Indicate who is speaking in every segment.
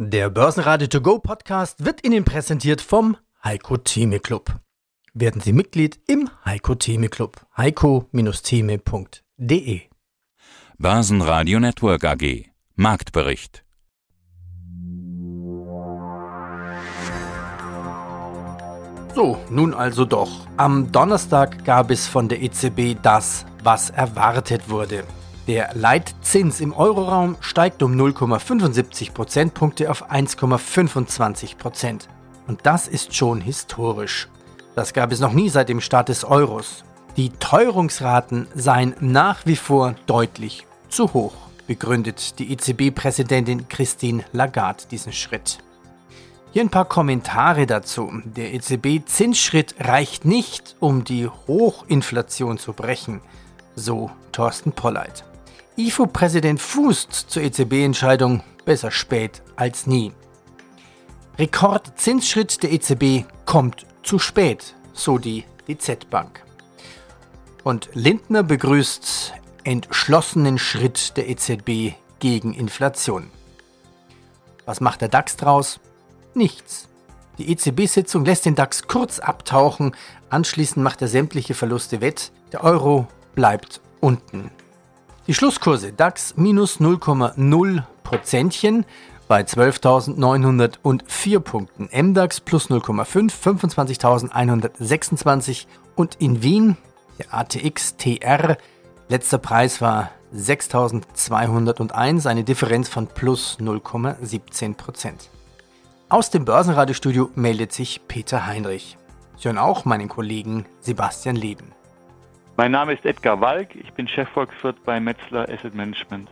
Speaker 1: Der Börsenradio To Go Podcast wird Ihnen präsentiert vom Heiko Theme Club. Werden Sie Mitglied im Heiko Theme Club. heiko-theme.de
Speaker 2: Börsenradio Network AG Marktbericht
Speaker 1: So, nun also doch. Am Donnerstag gab es von der EZB das, was erwartet wurde. Der Leitzins im Euroraum steigt um 0,75 Prozentpunkte auf 1,25 Prozent. Und das ist schon historisch. Das gab es noch nie seit dem Start des Euros. Die Teuerungsraten seien nach wie vor deutlich zu hoch, begründet die EZB-Präsidentin Christine Lagarde diesen Schritt. Hier ein paar Kommentare dazu. Der EZB-Zinsschritt reicht nicht, um die Hochinflation zu brechen, so Thorsten Polleit. IFO-Präsident fußt zur EZB-Entscheidung besser spät als nie. Rekordzinsschritt der EZB kommt zu spät, so die DZ Bank. Und Lindner begrüßt entschlossenen Schritt der EZB gegen Inflation. Was macht der DAX draus? Nichts. Die EZB-Sitzung lässt den DAX kurz abtauchen, anschließend macht er sämtliche Verluste wett, der Euro bleibt unten. Die Schlusskurse DAX minus 0,0 Prozentchen bei 12.904 Punkten, MDAX plus 0,5, 25.126 und in Wien der ATX TR, letzter Preis war 6.201, eine Differenz von plus 0,17 Prozent. Aus dem Börsenradiostudio meldet sich Peter Heinrich. Sie hören auch meinen Kollegen Sebastian Leben.
Speaker 3: Mein Name ist Edgar Walk, ich bin Chefvolkswirt bei Metzler Asset Management.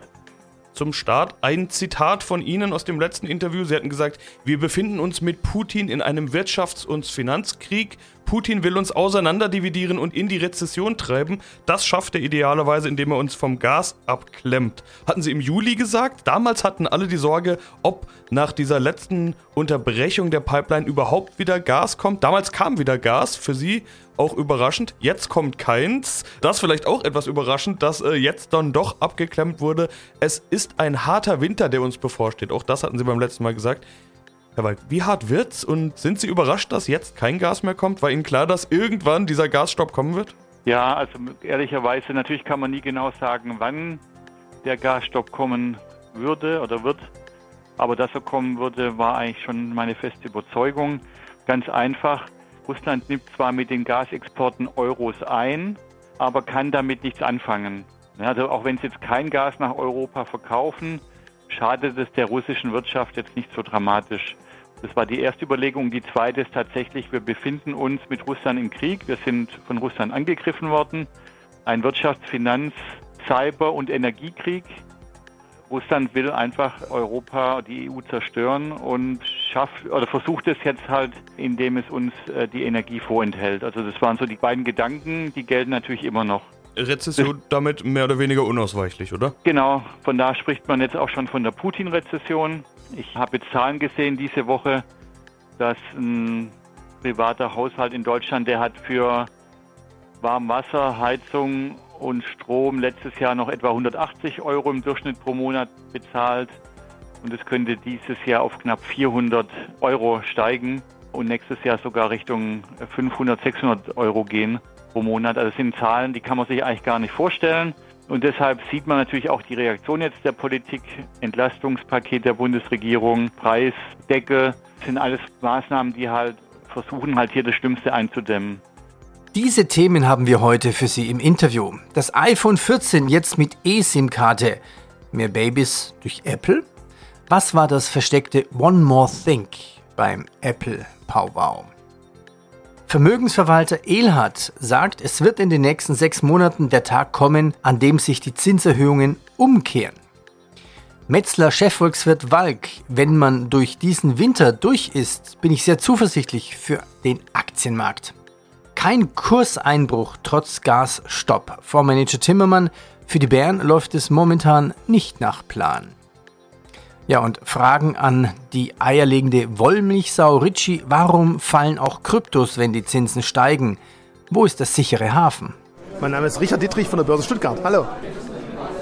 Speaker 4: Zum Start ein Zitat von Ihnen aus dem letzten Interview. Sie hatten gesagt, wir befinden uns mit Putin in einem Wirtschafts- und Finanzkrieg. Putin will uns auseinanderdividieren und in die Rezession treiben. Das schafft er idealerweise, indem er uns vom Gas abklemmt. Hatten Sie im Juli gesagt. Damals hatten alle die Sorge, ob nach dieser letzten Unterbrechung der Pipeline überhaupt wieder Gas kommt. Damals kam wieder Gas für Sie. Auch überraschend. Jetzt kommt keins. Das vielleicht auch etwas überraschend, dass äh, jetzt dann doch abgeklemmt wurde. Es ist ein harter Winter, der uns bevorsteht. Auch das hatten Sie beim letzten Mal gesagt. Herr Walk, wie hart wird's und sind Sie überrascht, dass jetzt kein Gas mehr kommt? War Ihnen klar, dass irgendwann dieser Gasstopp kommen wird?
Speaker 3: Ja, also ehrlicherweise, natürlich kann man nie genau sagen, wann der Gasstopp kommen würde oder wird. Aber dass er kommen würde, war eigentlich schon meine feste Überzeugung. Ganz einfach, Russland nimmt zwar mit den Gasexporten Euros ein, aber kann damit nichts anfangen. Also auch wenn sie jetzt kein Gas nach Europa verkaufen, schadet es der russischen Wirtschaft jetzt nicht so dramatisch. Das war die erste Überlegung. Die zweite ist tatsächlich, wir befinden uns mit Russland im Krieg. Wir sind von Russland angegriffen worden. Ein Wirtschafts-, Finanz-, Cyber- und Energiekrieg. Russland will einfach Europa, die EU zerstören und schafft oder versucht es jetzt halt, indem es uns äh, die Energie vorenthält. Also das waren so die beiden Gedanken, die gelten natürlich immer noch.
Speaker 4: Rezession damit mehr oder weniger unausweichlich, oder?
Speaker 3: Genau, von da spricht man jetzt auch schon von der Putin-Rezession. Ich habe Zahlen gesehen diese Woche, dass ein privater Haushalt in Deutschland, der hat für Warmwasser, Heizung und Strom letztes Jahr noch etwa 180 Euro im Durchschnitt pro Monat bezahlt. Und es könnte dieses Jahr auf knapp 400 Euro steigen und nächstes Jahr sogar Richtung 500, 600 Euro gehen pro Monat. Also das sind Zahlen, die kann man sich eigentlich gar nicht vorstellen. Und deshalb sieht man natürlich auch die Reaktion jetzt der Politik, Entlastungspaket der Bundesregierung, Preisdeckel, sind alles Maßnahmen, die halt versuchen, halt hier das Schlimmste einzudämmen.
Speaker 1: Diese Themen haben wir heute für Sie im Interview. Das iPhone 14 jetzt mit eSIM-Karte. Mehr Babys durch Apple? Was war das versteckte One More Think beim Apple Powwow? Vermögensverwalter Elhard sagt, es wird in den nächsten sechs Monaten der Tag kommen, an dem sich die Zinserhöhungen umkehren. Metzler Chefvolkswirt Walk, wenn man durch diesen Winter durch ist, bin ich sehr zuversichtlich für den Aktienmarkt. Kein Kurseinbruch trotz Gasstopp. Vormanager Timmermann, für die Bären läuft es momentan nicht nach Plan. Ja, und Fragen an die eierlegende Wollmilchsau Ritchie, warum fallen auch Kryptos, wenn die Zinsen steigen? Wo ist das sichere Hafen?
Speaker 5: Mein Name ist Richard Dietrich von der Börse Stuttgart. Hallo.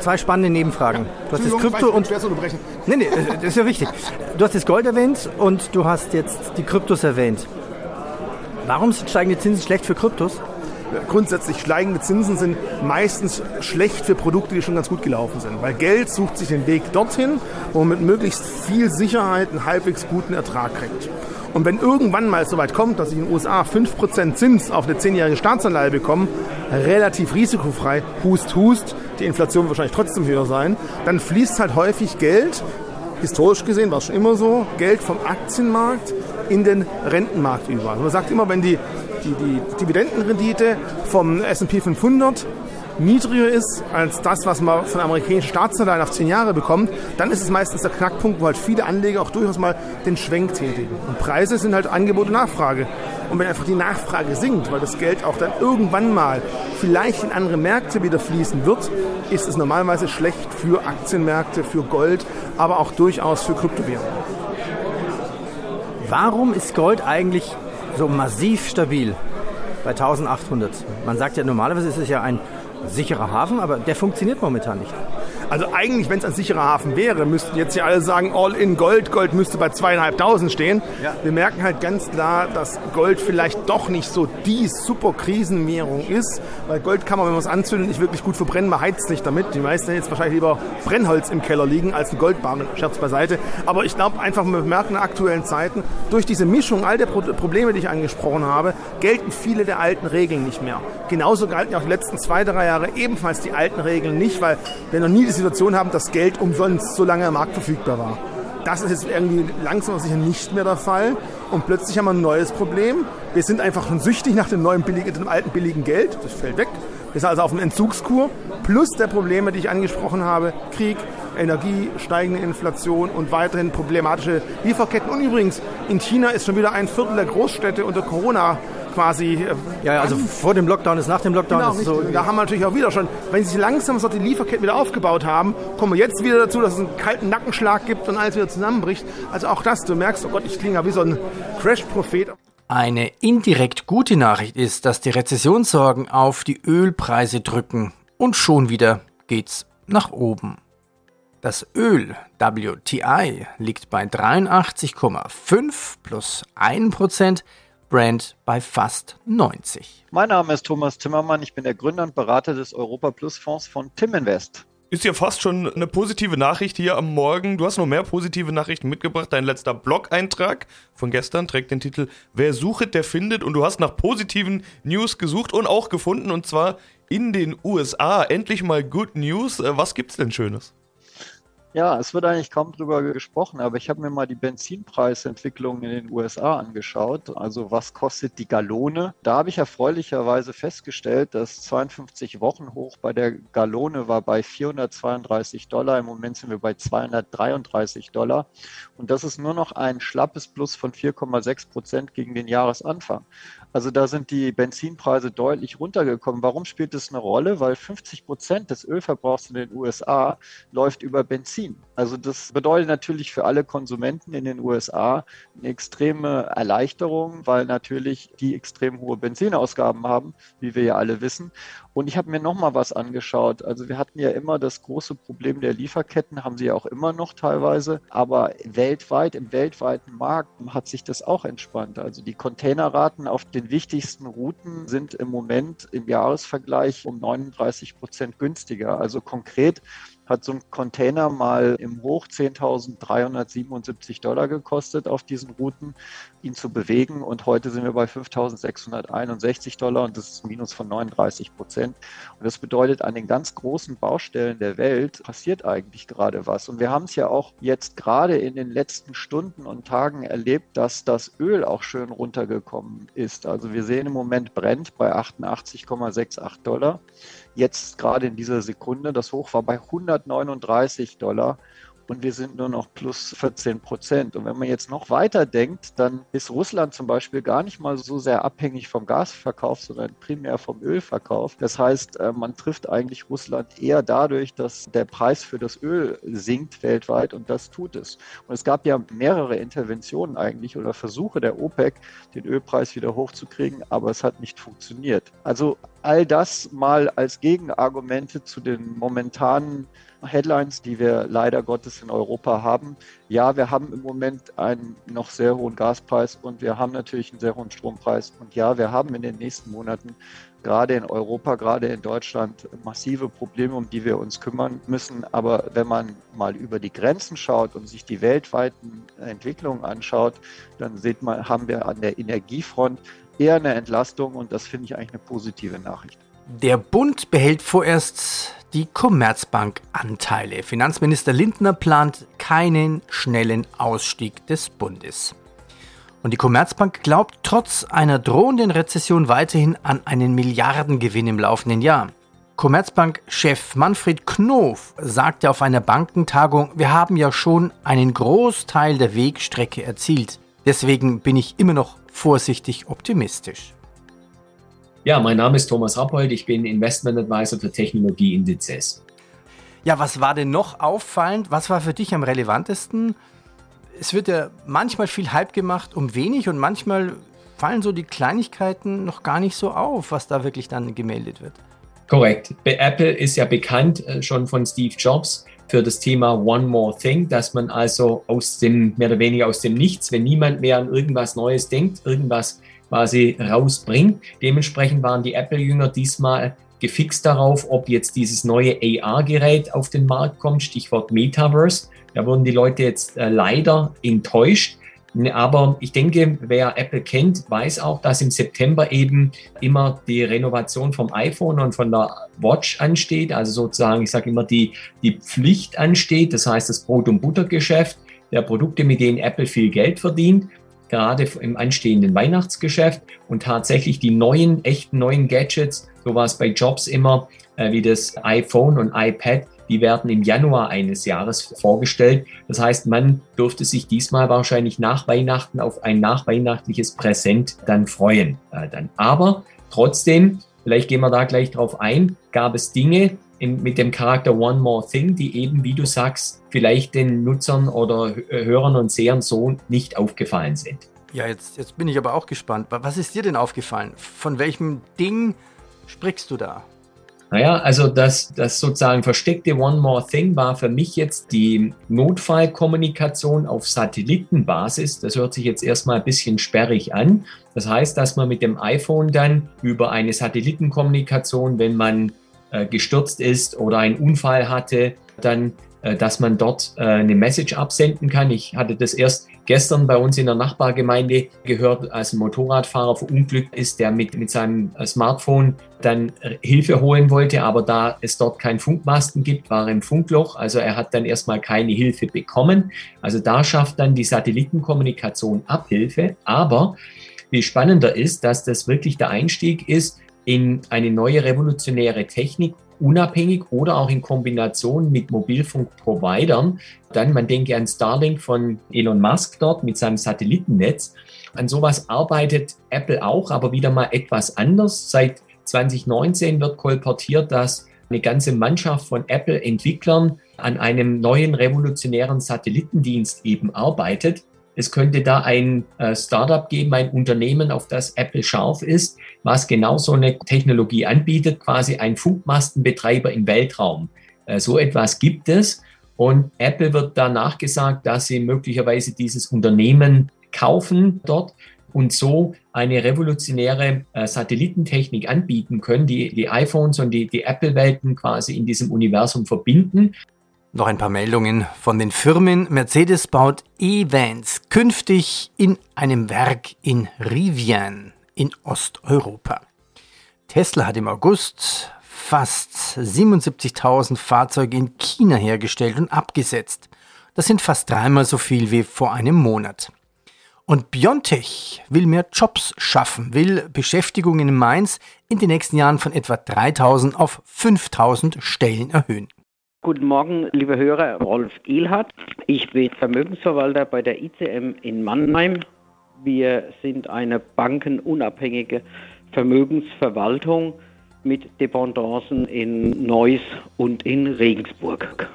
Speaker 1: zwei spannende Nebenfragen. Du hast das Krypto und. Nee, nee, das ist ja wichtig. Du hast das Gold erwähnt und du hast jetzt die Kryptos erwähnt. Warum sind steigende Zinsen schlecht für Kryptos?
Speaker 5: Grundsätzlich steigende Zinsen sind meistens schlecht für Produkte, die schon ganz gut gelaufen sind. Weil Geld sucht sich den Weg dorthin, wo man mit möglichst viel Sicherheit einen halbwegs guten Ertrag kriegt. Und wenn irgendwann mal es soweit kommt, dass ich in den USA 5% Zins auf eine 10-jährige Staatsanleihe bekomme, relativ risikofrei, hust, hust, die Inflation wird wahrscheinlich trotzdem höher sein, dann fließt halt häufig Geld, historisch gesehen war es schon immer so, Geld vom Aktienmarkt in den Rentenmarkt über. Also man sagt immer, wenn die die, die Dividendenrendite vom S&P 500 niedriger ist als das, was man von amerikanischen Staatsanleihen auf zehn Jahre bekommt, dann ist es meistens der Knackpunkt, wo halt viele Anleger auch durchaus mal den Schwenk tätigen. Und Preise sind halt Angebot und Nachfrage. Und wenn einfach die Nachfrage sinkt, weil das Geld auch dann irgendwann mal vielleicht in andere Märkte wieder fließen wird, ist es normalerweise schlecht für Aktienmärkte, für Gold, aber auch durchaus für Kryptowährungen.
Speaker 1: Warum ist Gold eigentlich so massiv stabil bei 1800. Man sagt ja normalerweise ist es ja ein sicherer Hafen, aber der funktioniert momentan nicht.
Speaker 5: Also eigentlich, wenn es ein sicherer Hafen wäre, müssten jetzt ja alle sagen, all in Gold. Gold müsste bei zweieinhalbtausend stehen. Ja. Wir merken halt ganz klar, dass Gold vielleicht doch nicht so die super Krisenwährung ist, weil Gold kann man, wenn man es anzündet, nicht wirklich gut verbrennen. Man heizt nicht damit. Die meisten haben jetzt wahrscheinlich lieber Brennholz im Keller liegen als ein Goldbarren. Scherz beiseite. Aber ich glaube einfach, wir merken in aktuellen Zeiten, durch diese Mischung all der Pro Probleme, die ich angesprochen habe, gelten viele der alten Regeln nicht mehr. Genauso galten auch die letzten zwei, drei Jahre ebenfalls die alten Regeln nicht, weil wir noch nie die Situation haben, dass Geld umsonst so lange am Markt verfügbar war. Das ist jetzt irgendwie langsam sicher nicht mehr der Fall. Und plötzlich haben wir ein neues Problem. Wir sind einfach schon süchtig nach dem neuen billigen, dem alten billigen Geld. Das fällt weg. Wir sind also auf einem Entzugskur. Plus der Probleme, die ich angesprochen habe. Krieg, Energie, steigende Inflation und weiterhin problematische Lieferketten. Und übrigens, in China ist schon wieder ein Viertel der Großstädte unter Corona quasi. Äh,
Speaker 1: ja, also vor dem Lockdown ist nach dem Lockdown. Genau,
Speaker 5: so da haben wir natürlich auch wieder schon, wenn sich langsam so die Lieferketten wieder aufgebaut haben, kommen wir jetzt wieder dazu, dass es einen kalten Nackenschlag gibt und alles wieder zusammenbricht. Also auch das, du merkst, oh Gott, ich klinge ja wie so ein Crash-Prophet.
Speaker 1: Eine indirekt gute Nachricht ist, dass die Rezessionssorgen auf die Ölpreise drücken und schon wieder geht's nach oben. Das Öl WTI liegt bei 83,5 plus 1%, Brand bei fast 90.
Speaker 6: Mein Name ist Thomas Timmermann, ich bin der Gründer und Berater des Europa Plus Fonds von Timinvest.
Speaker 4: Ist ja fast schon eine positive Nachricht hier am Morgen. Du hast noch mehr positive Nachrichten mitgebracht. Dein letzter Blog-Eintrag von gestern trägt den Titel Wer sucht, der findet. Und du hast nach positiven News gesucht und auch gefunden. Und zwar in den USA. Endlich mal Good News. Äh, was gibt's denn Schönes?
Speaker 6: Ja, es wird eigentlich kaum drüber gesprochen, aber ich habe mir mal die Benzinpreisentwicklung in den USA angeschaut. Also was kostet die Gallone? Da habe ich erfreulicherweise festgestellt, dass 52 Wochen hoch bei der Gallone war bei 432 Dollar. Im Moment sind wir bei 233 Dollar. Und das ist nur noch ein schlappes Plus von 4,6 Prozent gegen den Jahresanfang. Also da sind die Benzinpreise deutlich runtergekommen. Warum spielt das eine Rolle? Weil 50 Prozent des Ölverbrauchs in den USA läuft über Benzin. الصين Also das bedeutet natürlich für alle Konsumenten in den USA eine extreme Erleichterung, weil natürlich die extrem hohe Benzinausgaben haben, wie wir ja alle wissen. Und ich habe mir noch mal was angeschaut. Also wir hatten ja immer das große Problem der Lieferketten, haben sie ja auch immer noch teilweise. Aber weltweit, im weltweiten Markt hat sich das auch entspannt. Also die Containerraten auf den wichtigsten Routen sind im Moment im Jahresvergleich um 39 Prozent günstiger. Also konkret hat so ein Container mal im Hoch 10.377 Dollar gekostet auf diesen Routen, ihn zu bewegen. Und heute sind wir bei 5.661 Dollar und das ist ein Minus von 39 Prozent. Und das bedeutet, an den ganz großen Baustellen der Welt passiert eigentlich gerade was. Und wir haben es ja auch jetzt gerade in den letzten Stunden und Tagen erlebt, dass das Öl auch schön runtergekommen ist. Also wir sehen im Moment brennt bei 88,68 Dollar. Jetzt gerade in dieser Sekunde, das Hoch war bei 139 Dollar und wir sind nur noch plus 14 Prozent. Und wenn man jetzt noch weiter denkt, dann ist Russland zum Beispiel gar nicht mal so sehr abhängig vom Gasverkauf, sondern primär vom Ölverkauf. Das heißt, äh, man trifft eigentlich Russland eher dadurch, dass der Preis für das Öl sinkt weltweit und das tut es. Und es gab ja mehrere Interventionen eigentlich oder Versuche der OPEC, den Ölpreis wieder hochzukriegen, aber es hat nicht funktioniert. Also all das mal als Gegenargumente zu den momentanen Headlines, die wir leider Gottes in Europa haben. Ja, wir haben im Moment einen noch sehr hohen Gaspreis und wir haben natürlich einen sehr hohen Strompreis. Und ja, wir haben in den nächsten Monaten gerade in Europa, gerade in Deutschland massive Probleme, um die wir uns kümmern müssen. Aber wenn man mal über die Grenzen schaut und sich die weltweiten Entwicklungen anschaut, dann sieht man, haben wir an der Energiefront eher eine Entlastung und das finde ich eigentlich eine positive Nachricht.
Speaker 1: Der Bund behält vorerst die Commerzbank-Anteile. Finanzminister Lindner plant keinen schnellen Ausstieg des Bundes. Und die Commerzbank glaubt trotz einer drohenden Rezession weiterhin an einen Milliardengewinn im laufenden Jahr. Commerzbank-Chef Manfred Knof sagte auf einer Bankentagung, wir haben ja schon einen Großteil der Wegstrecke erzielt. Deswegen bin ich immer noch vorsichtig optimistisch.
Speaker 7: Ja, mein Name ist Thomas Rappold, ich bin Investment Advisor für Technologieindizes.
Speaker 1: Ja, was war denn noch auffallend? Was war für dich am relevantesten? Es wird ja manchmal viel Hype gemacht um wenig und manchmal fallen so die Kleinigkeiten noch gar nicht so auf, was da wirklich dann gemeldet wird.
Speaker 7: Korrekt. Apple ist ja bekannt äh, schon von Steve Jobs für das Thema One More Thing, dass man also aus dem, mehr oder weniger aus dem Nichts, wenn niemand mehr an irgendwas Neues denkt, irgendwas quasi rausbringt. Dementsprechend waren die Apple-Jünger diesmal gefixt darauf, ob jetzt dieses neue AR-Gerät auf den Markt kommt, Stichwort Metaverse. Da wurden die Leute jetzt äh, leider enttäuscht. Aber ich denke, wer Apple kennt, weiß auch, dass im September eben immer die Renovation vom iPhone und von der Watch ansteht. Also sozusagen, ich sage immer, die, die Pflicht ansteht. Das heißt, das Brot- und Buttergeschäft der Produkte, mit denen Apple viel Geld verdient gerade im anstehenden Weihnachtsgeschäft und tatsächlich die neuen, echten neuen Gadgets, so war es bei Jobs immer, äh, wie das iPhone und iPad, die werden im Januar eines Jahres vorgestellt. Das heißt, man dürfte sich diesmal wahrscheinlich nach Weihnachten auf ein nachweihnachtliches Präsent dann freuen. Äh, dann. Aber trotzdem, vielleicht gehen wir da gleich drauf ein, gab es Dinge, in, mit dem Charakter One More Thing, die eben, wie du sagst, vielleicht den Nutzern oder Hörern und Sehern so nicht aufgefallen sind.
Speaker 1: Ja, jetzt, jetzt bin ich aber auch gespannt. Was ist dir denn aufgefallen? Von welchem Ding sprichst du da?
Speaker 7: Naja, also das, das sozusagen versteckte One More Thing war für mich jetzt die Notfallkommunikation auf Satellitenbasis. Das hört sich jetzt erstmal ein bisschen sperrig an. Das heißt, dass man mit dem iPhone dann über eine Satellitenkommunikation, wenn man äh, gestürzt ist oder einen Unfall hatte, dann, äh, dass man dort äh, eine Message absenden kann. Ich hatte das erst gestern bei uns in der Nachbargemeinde gehört, als ein Motorradfahrer verunglückt ist, der mit, mit seinem Smartphone dann Hilfe holen wollte, aber da es dort keinen Funkmasten gibt, war er im Funkloch. Also er hat dann erstmal keine Hilfe bekommen. Also da schafft dann die Satellitenkommunikation Abhilfe. Aber viel spannender ist, dass das wirklich der Einstieg ist in eine neue revolutionäre Technik, unabhängig oder auch in Kombination mit Mobilfunkprovidern. Dann, man denke an Starlink von Elon Musk dort mit seinem Satellitennetz. An sowas arbeitet Apple auch, aber wieder mal etwas anders. Seit 2019 wird kolportiert, dass eine ganze Mannschaft von Apple-Entwicklern an einem neuen revolutionären Satellitendienst eben arbeitet. Es könnte da ein äh, Startup geben, ein Unternehmen, auf das Apple scharf ist, was genau so eine Technologie anbietet, quasi ein Funkmastenbetreiber im Weltraum. Äh, so etwas gibt es. Und Apple wird danach gesagt, dass sie möglicherweise dieses Unternehmen kaufen dort und so eine revolutionäre äh, Satellitentechnik anbieten können, die die iPhones und die, die Apple-Welten quasi in diesem Universum verbinden.
Speaker 1: Noch ein paar Meldungen von den Firmen. Mercedes baut E-Vans künftig in einem Werk in Rivian in Osteuropa. Tesla hat im August fast 77.000 Fahrzeuge in China hergestellt und abgesetzt. Das sind fast dreimal so viel wie vor einem Monat. Und Biontech will mehr Jobs schaffen, will Beschäftigung in Mainz in den nächsten Jahren von etwa 3000 auf 5000 Stellen erhöhen.
Speaker 8: Guten Morgen, liebe Hörer. Rolf Ehlhardt. Ich bin Vermögensverwalter bei der ICM in Mannheim. Wir sind eine bankenunabhängige Vermögensverwaltung mit Dependancen in Neuss und in Regensburg.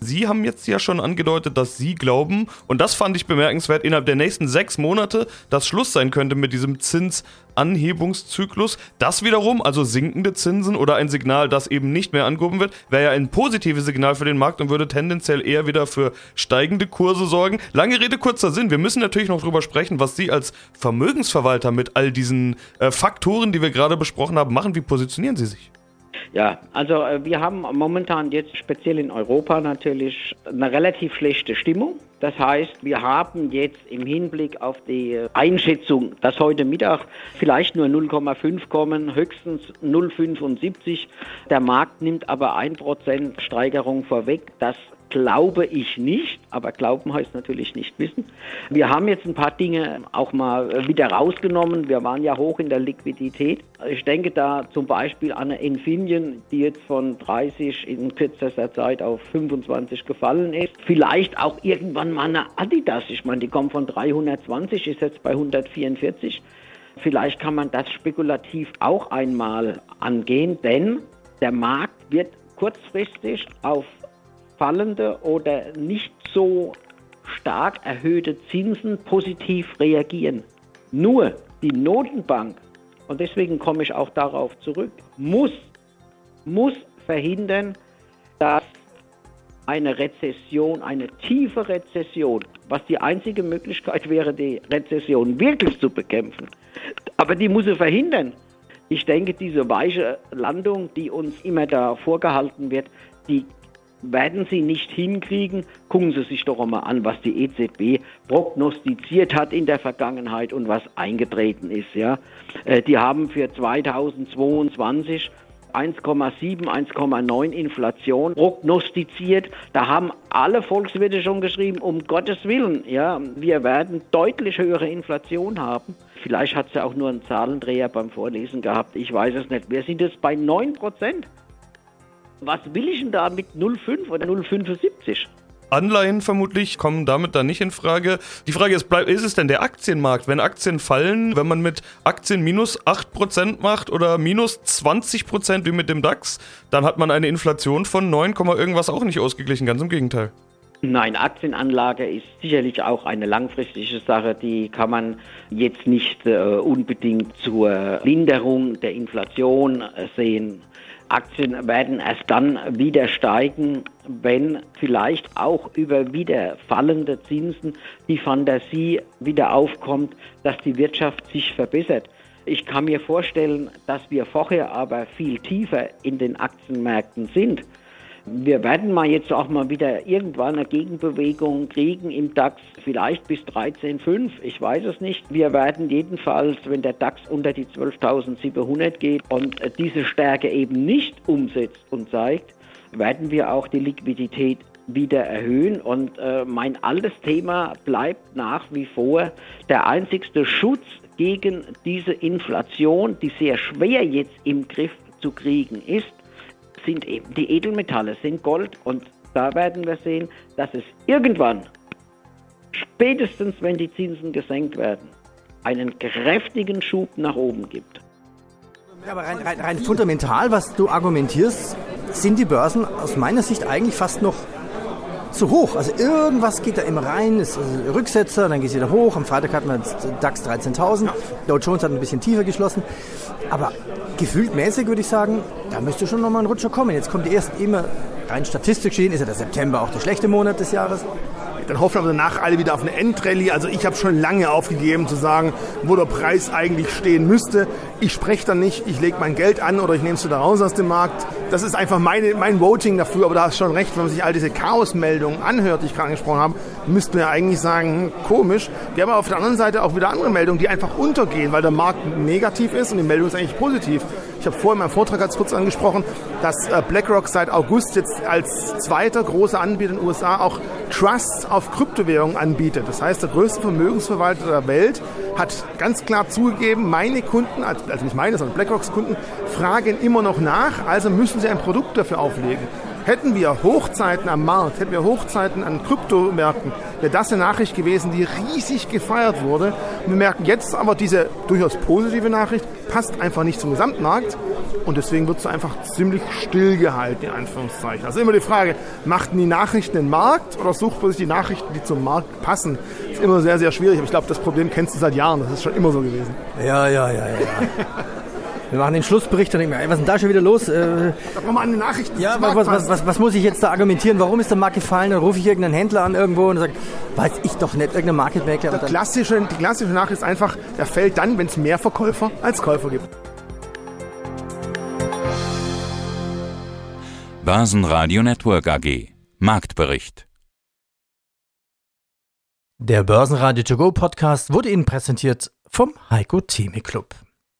Speaker 4: Sie haben jetzt ja schon angedeutet, dass Sie glauben, und das fand ich bemerkenswert, innerhalb der nächsten sechs Monate das Schluss sein könnte mit diesem Zinsanhebungszyklus. Das wiederum, also sinkende Zinsen oder ein Signal, das eben nicht mehr angehoben wird, wäre ja ein positives Signal für den Markt und würde tendenziell eher wieder für steigende Kurse sorgen. Lange Rede, kurzer Sinn. Wir müssen natürlich noch drüber sprechen, was Sie als Vermögensverwalter mit all diesen äh, Faktoren, die wir gerade besprochen haben, machen. Wie positionieren Sie sich?
Speaker 8: Ja, also äh, wir haben momentan jetzt speziell in Europa natürlich eine relativ schlechte Stimmung. Das heißt, wir haben jetzt im Hinblick auf die Einschätzung, dass heute Mittag vielleicht nur 0,5 kommen, höchstens 0,75. Der Markt nimmt aber 1% Steigerung vorweg. Das glaube ich nicht, aber glauben heißt natürlich nicht wissen. Wir haben jetzt ein paar Dinge auch mal wieder rausgenommen. Wir waren ja hoch in der Liquidität. Ich denke da zum Beispiel an Infineon, die jetzt von 30 in kürzester Zeit auf 25 gefallen ist. Vielleicht auch irgendwann mal eine Adidas. Ich meine, die kommt von 320, ist jetzt bei 144. Vielleicht kann man das spekulativ auch einmal angehen, denn der Markt wird kurzfristig auf fallende oder nicht so stark erhöhte Zinsen positiv reagieren. Nur die Notenbank, und deswegen komme ich auch darauf zurück, muss, muss verhindern, dass eine Rezession, eine tiefe Rezession, was die einzige Möglichkeit wäre, die Rezession wirklich zu bekämpfen. Aber die muss sie verhindern. Ich denke, diese weiche Landung, die uns immer da vorgehalten wird, die werden sie nicht hinkriegen, gucken Sie sich doch einmal an, was die EZB prognostiziert hat in der Vergangenheit und was eingetreten ist. Ja. Äh, die haben für 2022 1,7, 1,9 Inflation prognostiziert. Da haben alle Volkswirte schon geschrieben, um Gottes Willen, ja, wir werden deutlich höhere Inflation haben. Vielleicht hat sie auch nur einen Zahlendreher beim Vorlesen gehabt, ich weiß es nicht. Wir sind jetzt bei 9 Prozent. Was will ich denn da mit 0,5 oder 0,75?
Speaker 4: Anleihen vermutlich kommen damit dann nicht in Frage. Die Frage ist, bleib, ist es denn der Aktienmarkt? Wenn Aktien fallen, wenn man mit Aktien minus 8% macht oder minus 20% wie mit dem DAX, dann hat man eine Inflation von 9, irgendwas auch nicht ausgeglichen. Ganz im Gegenteil.
Speaker 8: Nein, Aktienanlage ist sicherlich auch eine langfristige Sache. Die kann man jetzt nicht äh, unbedingt zur Linderung der Inflation äh, sehen. Aktien werden erst dann wieder steigen, wenn vielleicht auch über wieder fallende Zinsen die Fantasie wieder aufkommt, dass die Wirtschaft sich verbessert. Ich kann mir vorstellen, dass wir vorher aber viel tiefer in den Aktienmärkten sind wir werden mal jetzt auch mal wieder irgendwann eine Gegenbewegung kriegen im DAX, vielleicht bis 13,5, ich weiß es nicht. Wir werden jedenfalls, wenn der DAX unter die 12.700 geht und diese Stärke eben nicht umsetzt und zeigt, werden wir auch die Liquidität wieder erhöhen. Und äh, mein altes Thema bleibt nach wie vor der einzigste Schutz gegen diese Inflation, die sehr schwer jetzt im Griff zu kriegen ist, sind eben die Edelmetalle, sind Gold und da werden wir sehen, dass es irgendwann, spätestens wenn die Zinsen gesenkt werden, einen kräftigen Schub nach oben gibt.
Speaker 1: Ja, aber rein, rein, rein fundamental, was du argumentierst, sind die Börsen aus meiner Sicht eigentlich fast noch zu hoch. Also irgendwas geht da immer rein, ist Rücksetzer, dann geht es wieder hoch. Am Freitag hatten wir DAX 13.000, Dow Jones hat ein bisschen tiefer geschlossen. Aber gefühlt mäßig würde ich sagen, da müsste schon nochmal ein Rutscher kommen. Jetzt kommt die ersten immer, rein statistisch gesehen, ist ja der September auch der schlechte Monat des Jahres.
Speaker 5: Dann hoffen aber danach alle wieder auf eine Endrallye. Also ich habe schon lange aufgegeben zu sagen, wo der Preis eigentlich stehen müsste. Ich spreche dann nicht, ich lege mein Geld an oder ich nehme es wieder raus aus dem Markt. Das ist einfach meine, mein Voting dafür. Aber da hast du schon recht, wenn man sich all diese Chaosmeldungen anhört, die ich gerade angesprochen habe, müsste man ja eigentlich sagen, hm, komisch. Wir haben auf der anderen Seite auch wieder andere Meldungen, die einfach untergehen, weil der Markt negativ ist und die Meldung ist eigentlich positiv. Ich habe vorhin in meinem Vortrag ganz kurz angesprochen, dass äh, BlackRock seit August jetzt als zweiter großer Anbieter in den USA auch Trusts auf Kryptowährungen anbietet. Das heißt, der größte Vermögensverwalter der Welt hat ganz klar zugegeben, meine Kunden, also nicht meine, sondern BlackRocks Kunden, fragen immer noch nach, also müssen sie ein Produkt dafür auflegen. Hätten wir Hochzeiten am Markt, hätten wir Hochzeiten an Kryptomärkten, wäre das eine Nachricht gewesen, die riesig gefeiert wurde. Und wir merken jetzt aber, diese durchaus positive Nachricht passt einfach nicht zum Gesamtmarkt. Und deswegen wird es einfach ziemlich stillgehalten, in Anführungszeichen. Also immer die Frage, machten die Nachrichten den Markt oder sucht man sich die Nachrichten, die zum Markt passen? Das ist immer sehr, sehr schwierig. Aber ich glaube, das Problem kennst du seit Jahren. Das ist schon immer so gewesen.
Speaker 1: Ja, ja, ja, ja. Wir machen den Schlussbericht und denken ey, was ist denn da schon wieder los? Äh,
Speaker 5: Da brauchen wir eine Nachricht.
Speaker 1: ja, was, was, was, was, was muss ich jetzt da argumentieren? Warum ist der Markt gefallen? Dann rufe ich irgendeinen Händler an irgendwo und sage, weiß ich doch nicht, irgendein Market Maker. Dann,
Speaker 5: Klassische, die klassische Nachricht ist einfach, der fällt dann, wenn es mehr Verkäufer als Käufer gibt.
Speaker 2: Börsenradio Network AG. Marktbericht.
Speaker 1: Der Börsenradio To Go Podcast wurde Ihnen präsentiert vom Heiko Theme Club.